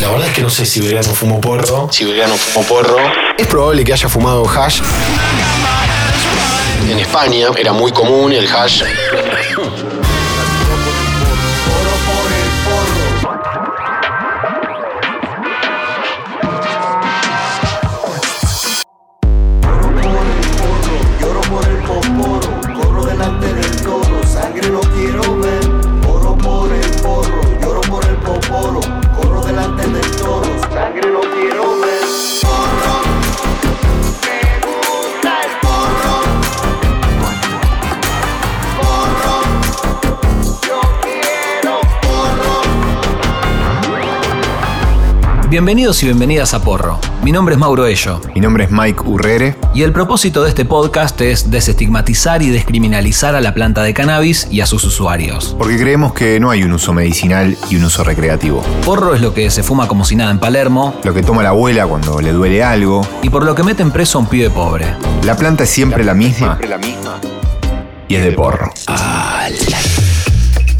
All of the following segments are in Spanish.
La verdad es que no sé si Belgrano fumó porro. Si Belgrano fumó porro. Es probable que haya fumado hash. En España era muy común el hash. Bienvenidos y bienvenidas a Porro. Mi nombre es Mauro Ello Mi nombre es Mike Urrere. y el propósito de este podcast es desestigmatizar y descriminalizar a la planta de cannabis y a sus usuarios. Porque creemos que no hay un uso medicinal y un uso recreativo. Porro es lo que se fuma como si nada en Palermo Lo que toma la abuela cuando le duele algo. y por lo que meten preso a un pibe pobre. La planta es siempre la misma y es de porro.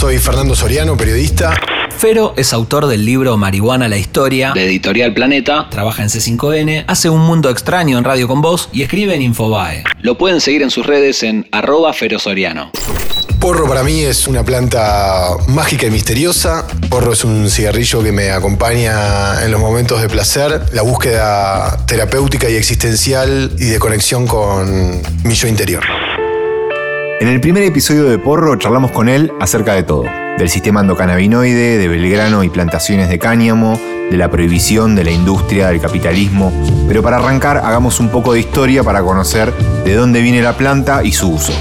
Soy Fernando Soriano, periodista. Fero es autor del libro Marihuana la Historia, de Editorial Planeta, trabaja en C5N, hace un mundo extraño en Radio con Voz y escribe en Infobae. Lo pueden seguir en sus redes en arroba ferosoriano. Porro para mí es una planta mágica y misteriosa. Porro es un cigarrillo que me acompaña en los momentos de placer, la búsqueda terapéutica y existencial y de conexión con mi yo interior. En el primer episodio de Porro charlamos con él acerca de todo. Del sistema endocannabinoide, de Belgrano y plantaciones de cáñamo, de la prohibición, de la industria, del capitalismo. Pero para arrancar, hagamos un poco de historia para conocer de dónde viene la planta y su uso.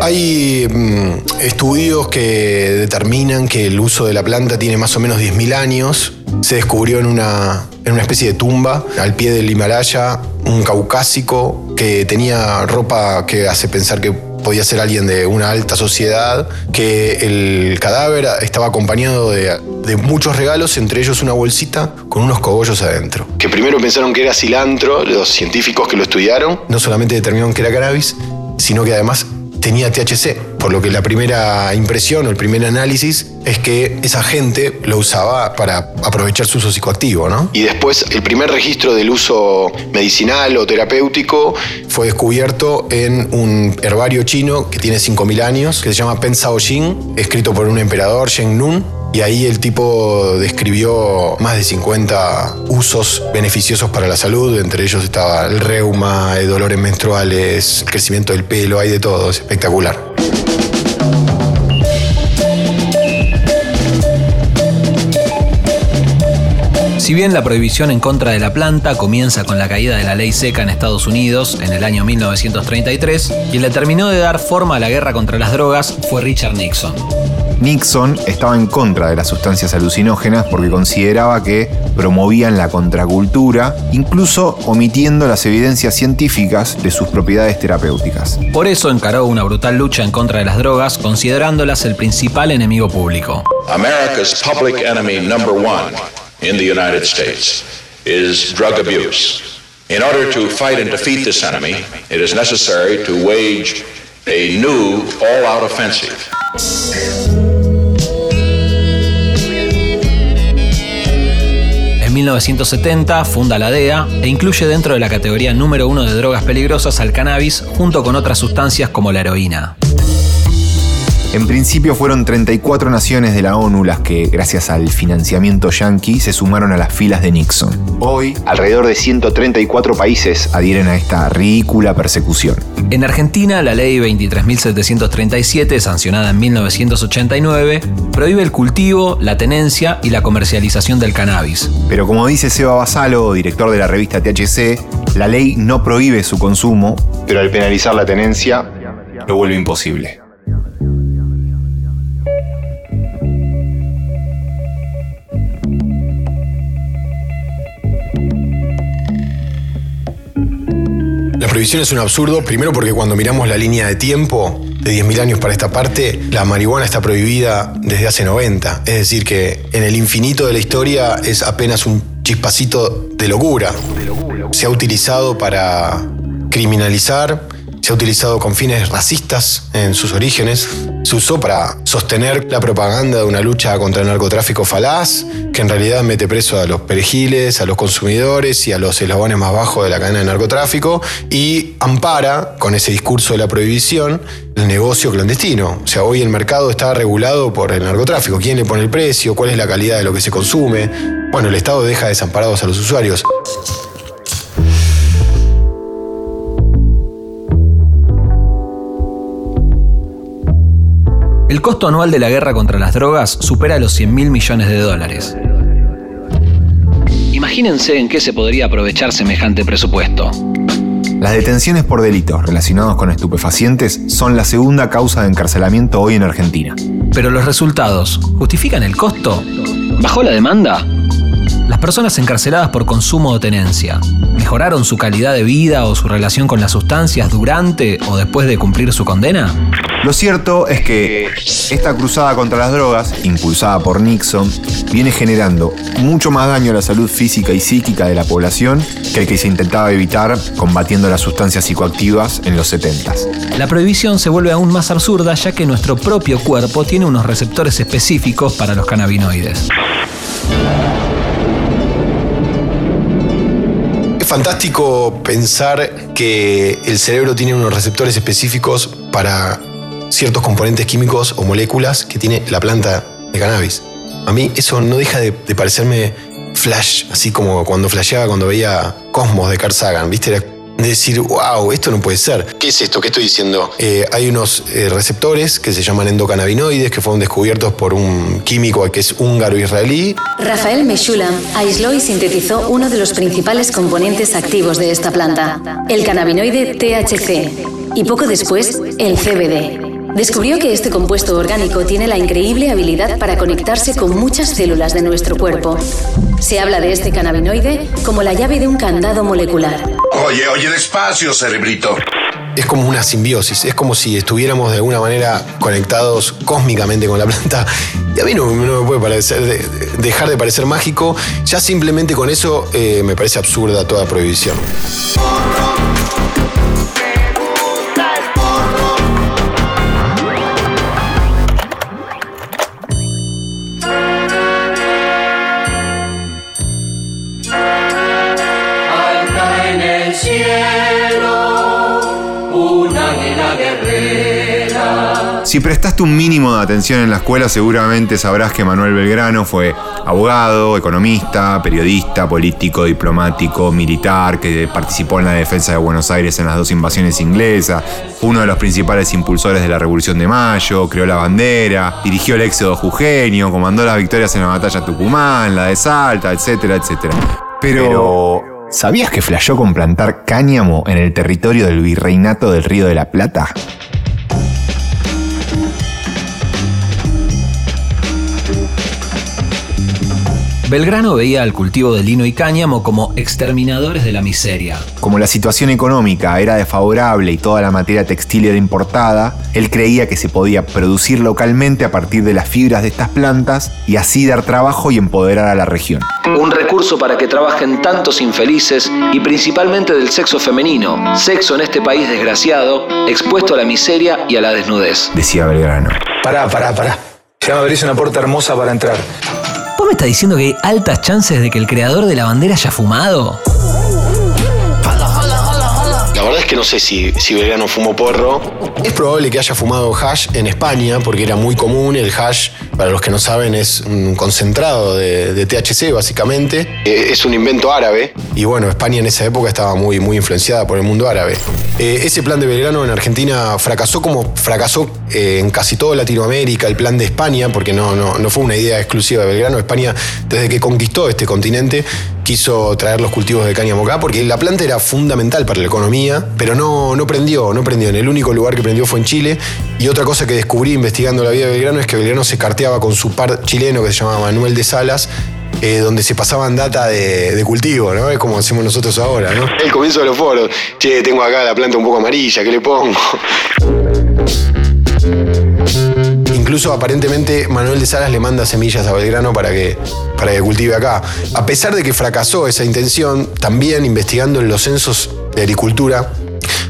Hay mm, estudios que determinan que el uso de la planta tiene más o menos 10.000 años. Se descubrió en una, en una especie de tumba al pie del Himalaya un caucásico que tenía ropa que hace pensar que podía ser alguien de una alta sociedad, que el cadáver estaba acompañado de, de muchos regalos, entre ellos una bolsita con unos cogollos adentro. Que primero pensaron que era cilantro, los científicos que lo estudiaron, no solamente determinaron que era cannabis, sino que además tenía THC, por lo que la primera impresión o el primer análisis es que esa gente lo usaba para aprovechar su uso psicoactivo, ¿no? Y después el primer registro del uso medicinal o terapéutico fue descubierto en un herbario chino que tiene 5.000 años, que se llama Pen Sao Jing, escrito por un emperador, Shen Nun, y ahí el tipo describió más de 50 usos beneficiosos para la salud, entre ellos estaba el reuma, el dolores menstruales, el crecimiento del pelo, hay de todo, es espectacular. Si bien la prohibición en contra de la planta comienza con la caída de la ley seca en Estados Unidos en el año 1933, quien le terminó de dar forma a la guerra contra las drogas fue Richard Nixon. Nixon estaba en contra de las sustancias alucinógenas porque consideraba que promovían la contracultura, incluso omitiendo las evidencias científicas de sus propiedades terapéuticas. Por eso encaró una brutal lucha en contra de las drogas, considerándolas el principal enemigo público. America's public enemy number one in the United States is drug abuse. In order to fight and defeat this enemy, it is necessary to wage a new all out offensive. En 1970 funda la DEA e incluye dentro de la categoría número uno de drogas peligrosas al cannabis junto con otras sustancias como la heroína. En principio fueron 34 naciones de la ONU las que, gracias al financiamiento yanqui, se sumaron a las filas de Nixon. Hoy, alrededor de 134 países adhieren a esta ridícula persecución. En Argentina, la ley 23.737, sancionada en 1989, prohíbe el cultivo, la tenencia y la comercialización del cannabis. Pero como dice Seba Basalo, director de la revista THC, la ley no prohíbe su consumo, pero al penalizar la tenencia, lo vuelve imposible. Prohibición es un absurdo, primero porque cuando miramos la línea de tiempo de 10.000 años para esta parte, la marihuana está prohibida desde hace 90. Es decir, que en el infinito de la historia es apenas un chispacito de locura. Se ha utilizado para criminalizar, se ha utilizado con fines racistas en sus orígenes, se usó para sostener la propaganda de una lucha contra el narcotráfico falaz, que en realidad mete preso a los perejiles, a los consumidores y a los eslabones más bajos de la cadena de narcotráfico, y ampara, con ese discurso de la prohibición, el negocio clandestino. O sea, hoy el mercado está regulado por el narcotráfico. ¿Quién le pone el precio? ¿Cuál es la calidad de lo que se consume? Bueno, el Estado deja desamparados a los usuarios. El costo anual de la guerra contra las drogas supera los 100 mil millones de dólares. Imagínense en qué se podría aprovechar semejante presupuesto. Las detenciones por delitos relacionados con estupefacientes son la segunda causa de encarcelamiento hoy en Argentina. Pero los resultados, ¿justifican el costo? ¿Bajó la demanda? ¿Las personas encarceladas por consumo o tenencia mejoraron su calidad de vida o su relación con las sustancias durante o después de cumplir su condena? Lo cierto es que esta cruzada contra las drogas, impulsada por Nixon, viene generando mucho más daño a la salud física y psíquica de la población que el que se intentaba evitar combatiendo las sustancias psicoactivas en los 70. La prohibición se vuelve aún más absurda ya que nuestro propio cuerpo tiene unos receptores específicos para los cannabinoides. Es fantástico pensar que el cerebro tiene unos receptores específicos para ciertos componentes químicos o moléculas que tiene la planta de cannabis. A mí eso no deja de, de parecerme flash, así como cuando flasheaba cuando veía Cosmos de Carl Sagan, ¿viste? Era de decir, wow, esto no puede ser. ¿Qué es esto? ¿Qué estoy diciendo? Eh, hay unos eh, receptores que se llaman endocannabinoides que fueron descubiertos por un químico que es húngaro-israelí. Rafael Meshulam aisló y sintetizó uno de los principales componentes activos de esta planta, el cannabinoide THC, y poco después el CBD. Descubrió que este compuesto orgánico tiene la increíble habilidad para conectarse con muchas células de nuestro cuerpo. Se habla de este cannabinoide como la llave de un candado molecular. Oye, oye, despacio, cerebrito. Es como una simbiosis, es como si estuviéramos de alguna manera conectados cósmicamente con la planta. Y a mí no, no me puede parecer, de- de- dejar de parecer mágico. Ya simplemente con eso eh, me parece absurda toda prohibición. Cielo, un águila guerrera. Si prestaste un mínimo de atención en la escuela, seguramente sabrás que Manuel Belgrano fue abogado, economista, periodista, político, diplomático, militar, que participó en la defensa de Buenos Aires en las dos invasiones inglesas, fue uno de los principales impulsores de la Revolución de Mayo, creó la bandera, dirigió el éxodo jujeño, comandó las victorias en la batalla de Tucumán, la de Salta, etcétera, etcétera. Pero, ¿sabías que flasheó con plantar cáñamo en el territorio del virreinato del Río de la Plata? Belgrano veía al cultivo de lino y cáñamo como exterminadores de la miseria. Como la situación económica era desfavorable y toda la materia textil era importada, él creía que se podía producir localmente a partir de las fibras de estas plantas y así dar trabajo y empoderar a la región. Un recurso para que trabajen tantos infelices y principalmente del sexo femenino, sexo en este país desgraciado, expuesto a la miseria y a la desnudez. Decía Belgrano. Pará, pará, pará. Ya me abrís una puerta hermosa para entrar. ¿Vos me estás diciendo que hay altas chances de que el creador de la bandera haya fumado? Que no sé si, si Belgrano fumó porro. Es probable que haya fumado hash en España porque era muy común. El hash, para los que no saben, es un concentrado de, de THC básicamente. Eh, es un invento árabe. Y bueno, España en esa época estaba muy, muy influenciada por el mundo árabe. Eh, ese plan de Belgrano en Argentina fracasó como fracasó eh, en casi toda Latinoamérica, el plan de España, porque no, no, no fue una idea exclusiva de Belgrano. España, desde que conquistó este continente, quiso traer los cultivos de cáñamo acá, porque la planta era fundamental para la economía, pero no, no prendió, no prendió. En el único lugar que prendió fue en Chile. Y otra cosa que descubrí investigando la vida de Belgrano es que Belgrano se carteaba con su par chileno que se llamaba Manuel de Salas, eh, donde se pasaban data de, de cultivo, ¿no? Es como hacemos nosotros ahora, ¿no? El comienzo de los foros. Che, tengo acá la planta un poco amarilla, ¿qué le pongo? Incluso aparentemente Manuel de Salas le manda semillas a Belgrano para que, para que cultive acá. A pesar de que fracasó esa intención, también investigando en los censos de agricultura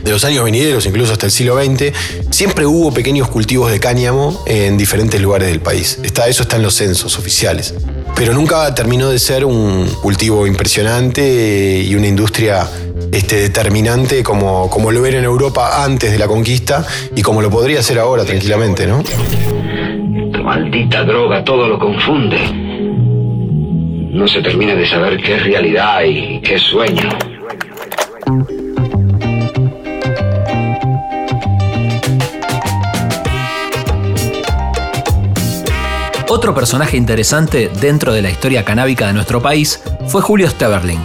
de los años venideros, incluso hasta el siglo XX, siempre hubo pequeños cultivos de cáñamo en diferentes lugares del país. Está, eso está en los censos oficiales. Pero nunca terminó de ser un cultivo impresionante y una industria este, determinante como, como lo era en Europa antes de la conquista y como lo podría ser ahora tranquilamente, ¿no? Maldita droga todo lo confunde. No se termina de saber qué es realidad y qué es sueño. Otro personaje interesante dentro de la historia canábica de nuestro país fue Julio Steverling,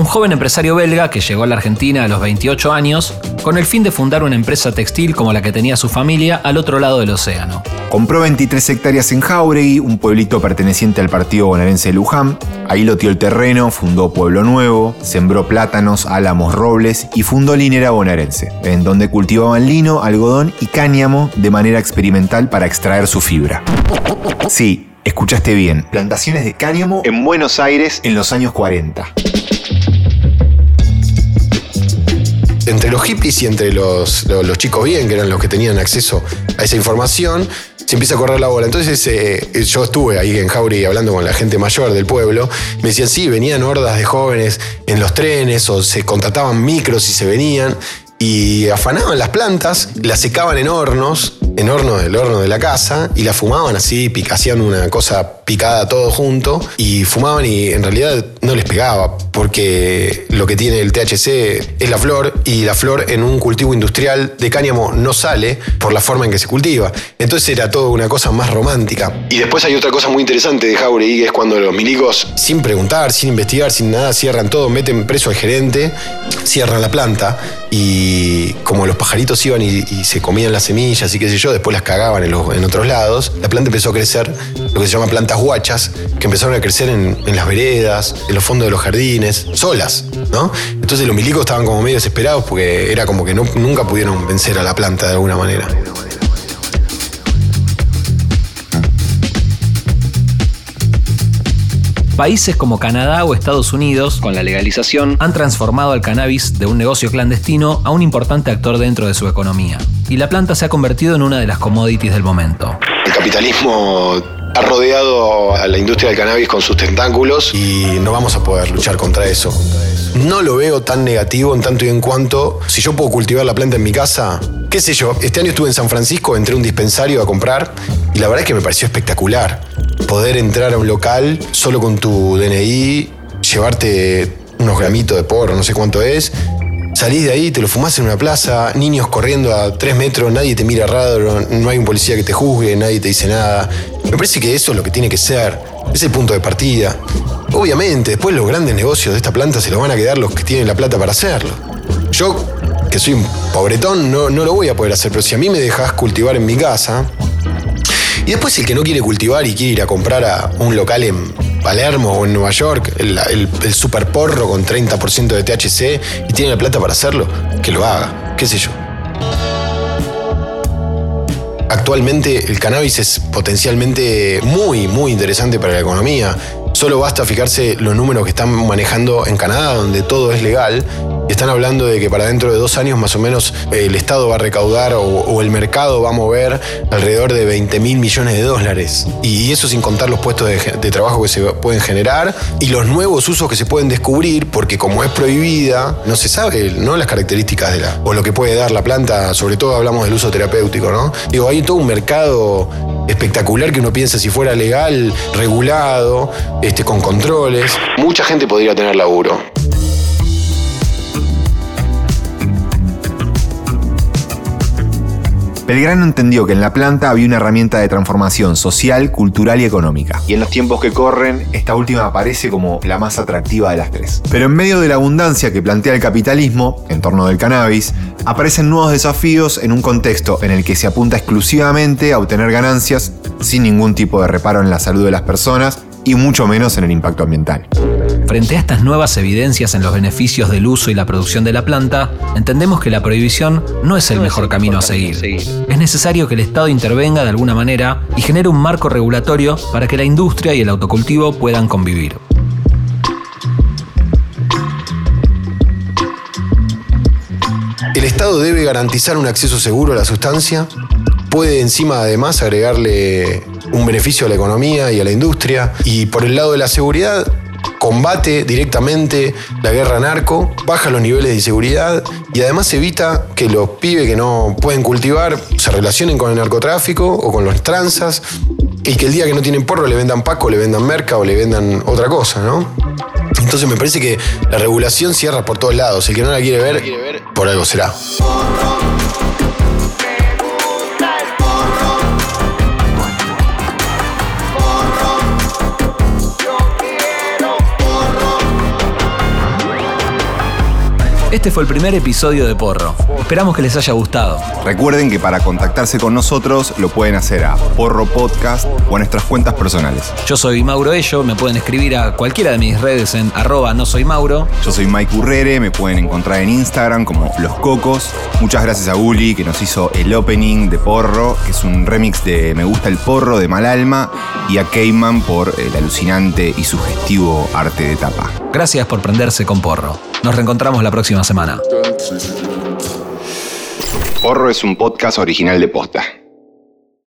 un joven empresario belga que llegó a la Argentina a los 28 años con el fin de fundar una empresa textil como la que tenía su familia al otro lado del océano. Compró 23 hectáreas en Jauregui, un pueblito perteneciente al partido bonaerense de Luján. Ahí loteó el terreno, fundó Pueblo Nuevo, sembró plátanos, álamos, robles y fundó Linera Bonaerense, en donde cultivaban lino, algodón y cáñamo de manera experimental para extraer su fibra. Sí, escuchaste bien, plantaciones de cáñamo en Buenos Aires en los años 40. Entre los hippies y entre los, los, chicos bien, que eran los que tenían acceso a esa información, se empieza a correr la bola. Entonces eh, yo estuve ahí en Jauri hablando con la gente mayor del pueblo. Me decían, sí, venían hordas de jóvenes en los trenes o se contrataban micros y se venían y afanaban las plantas, las secaban en hornos, en hornos del horno de la casa, y las fumaban así, hacían una cosa picada todo junto, y fumaban y en realidad no les pegaba, porque lo que tiene el THC es la flor, y la flor en un cultivo industrial de cáñamo no sale por la forma en que se cultiva. Entonces era todo una cosa más romántica. Y después hay otra cosa muy interesante de Jauregui, que es cuando los milicos sin preguntar, sin investigar, sin nada, cierran todo, meten preso al gerente, cierran la planta y como los pajaritos iban y, y se comían las semillas y qué sé yo, después las cagaban en, los- en otros lados, la planta empezó a crecer, lo que se llama plantas guachas, que empezaron a crecer en, en las veredas, en los fondos de los jardines, solas, ¿no? Entonces los milicos estaban como medio desesperados porque era como que no- nunca pudieron vencer a la planta de alguna manera. Países como Canadá o Estados Unidos, con la legalización, han transformado al cannabis de un negocio clandestino a un importante actor dentro de su economía. Y la planta se ha convertido en una de las commodities del momento. el capitalismo ha rodeado a la industria del cannabis con sus tentáculos. y no vamos a poder luchar contra eso. No lo veo tan negativo en tanto y en cuanto, si yo puedo cultivar la planta en mi casa, qué sé yo, este año estuve en San Francisco, entré a un dispensario a comprar y la verdad es que me pareció espectacular. Poder entrar a un local solo con tu DNI, llevarte unos gramitos de porro, no sé cuánto es, salís de ahí, te lo fumás en una plaza, niños corriendo a tres metros, nadie te mira raro, no hay un policía que te juzgue, nadie te dice nada. Me parece que eso es lo que tiene que ser, es el punto de partida. Obviamente, después los grandes negocios de esta planta se los van a quedar los que tienen la plata para hacerlo. Yo, que soy un pobretón, no, no lo voy a poder hacer, pero si a mí me dejas cultivar en mi casa, y después el que no quiere cultivar y quiere ir a comprar a un local en Palermo o en Nueva York, el, super porro con 30% de THC y tiene la plata para hacerlo, que lo haga, qué sé yo. Actualmente el cannabis es potencialmente muy, muy interesante para la economía. Solo basta fijarse los números que están manejando en Canadá, donde todo es legal. Están hablando de que para dentro de dos años más o menos el Estado va a recaudar o, el mercado va a mover alrededor de 20 mil millones de dólares. Y eso sin contar los puestos de, de trabajo que se pueden generar y los nuevos usos que se pueden descubrir, porque como es prohibida, no se sabe ¿no? las características de la, o lo que puede dar la planta, sobre todo hablamos del uso terapéutico, ¿no? Digo, hay todo un mercado espectacular que uno piensa si fuera legal, regulado, este, con controles. Mucha gente podría tener laburo. Belgrano entendió que en la planta había una herramienta de transformación social, cultural y económica. Y en los tiempos que corren, esta última aparece como la más atractiva de las tres. Pero en medio de la abundancia que plantea el capitalismo, en torno del cannabis, aparecen nuevos desafíos en un contexto en el que se apunta exclusivamente a obtener ganancias sin ningún tipo de reparo en la salud de las personas y mucho menos en el impacto ambiental. Frente a estas nuevas evidencias en los beneficios del uso y la producción de la planta, entendemos que la prohibición no es el mejor camino a seguir. Es necesario que el Estado intervenga de alguna manera y genere un marco regulatorio para que la industria y el autocultivo puedan convivir. El Estado debe garantizar un acceso seguro a la sustancia, puede encima además agregarle un beneficio a la economía y a la industria, y por el lado de la seguridad combate directamente la guerra narco, baja los niveles de inseguridad y además evita que los pibes que no pueden cultivar se relacionen con el narcotráfico o con los tranzas y que el día que no tienen porro le vendan paco, le vendan merca o le vendan otra cosa, ¿no? Entonces me parece que la regulación cierra por todos lados. El que no la quiere ver, por algo será. Este fue el primer episodio de Porro. Esperamos que les haya gustado. Recuerden que para contactarse con nosotros lo pueden hacer a Porro Podcast o a nuestras cuentas personales. Yo soy Mauro Ello, me pueden escribir a cualquiera de mis redes en arroba no soy Mauro. Yo soy Mike Urrere, me pueden encontrar en Instagram como Los Cocos. Muchas gracias a Uli que nos hizo el opening de Porro, que es un remix de Me gusta el porro de Mal Alma, y a Cayman por el alucinante y sugestivo arte de tapa. Gracias por prenderse con Porro. Nos reencontramos la próxima semana. Porro es un podcast original de Posta.